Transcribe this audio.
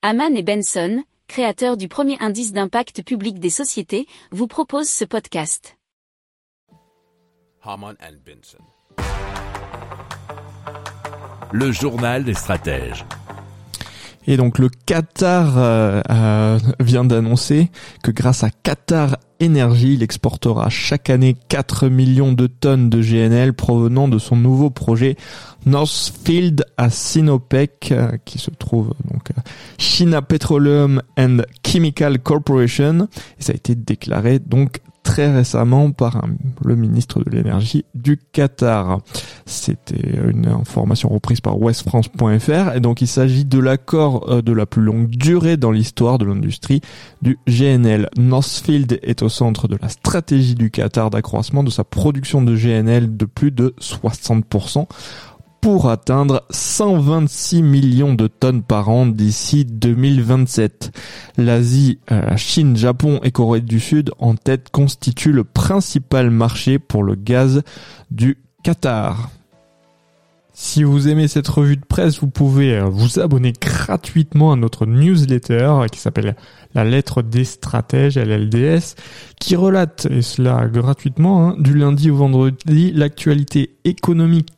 Haman et Benson, créateurs du premier indice d'impact public des sociétés, vous proposent ce podcast. Haman and Benson. Le journal des stratèges. Et donc le Qatar euh, euh, vient d'annoncer que grâce à Qatar Energy, il exportera chaque année 4 millions de tonnes de GNL provenant de son nouveau projet Northfield à Sinopec, euh, qui se trouve donc China Petroleum and Chemical Corporation. Et ça a été déclaré donc très récemment par le ministre de l'énergie du Qatar. C'était une information reprise par westfrance.fr et donc il s'agit de l'accord euh, de la plus longue durée dans l'histoire de l'industrie du GNL. Northfield est au centre de la stratégie du Qatar d'accroissement de sa production de GNL de plus de 60% pour atteindre 126 millions de tonnes par an d'ici 2027. L'Asie, euh, la Chine, Japon et Corée du Sud en tête constituent le principal marché pour le gaz du Qatar. Si vous aimez cette revue de presse, vous pouvez euh, vous abonner gratuitement à notre newsletter qui s'appelle La lettre des stratèges, LLDS, qui relate, et cela gratuitement, hein, du lundi au vendredi, l'actualité économique,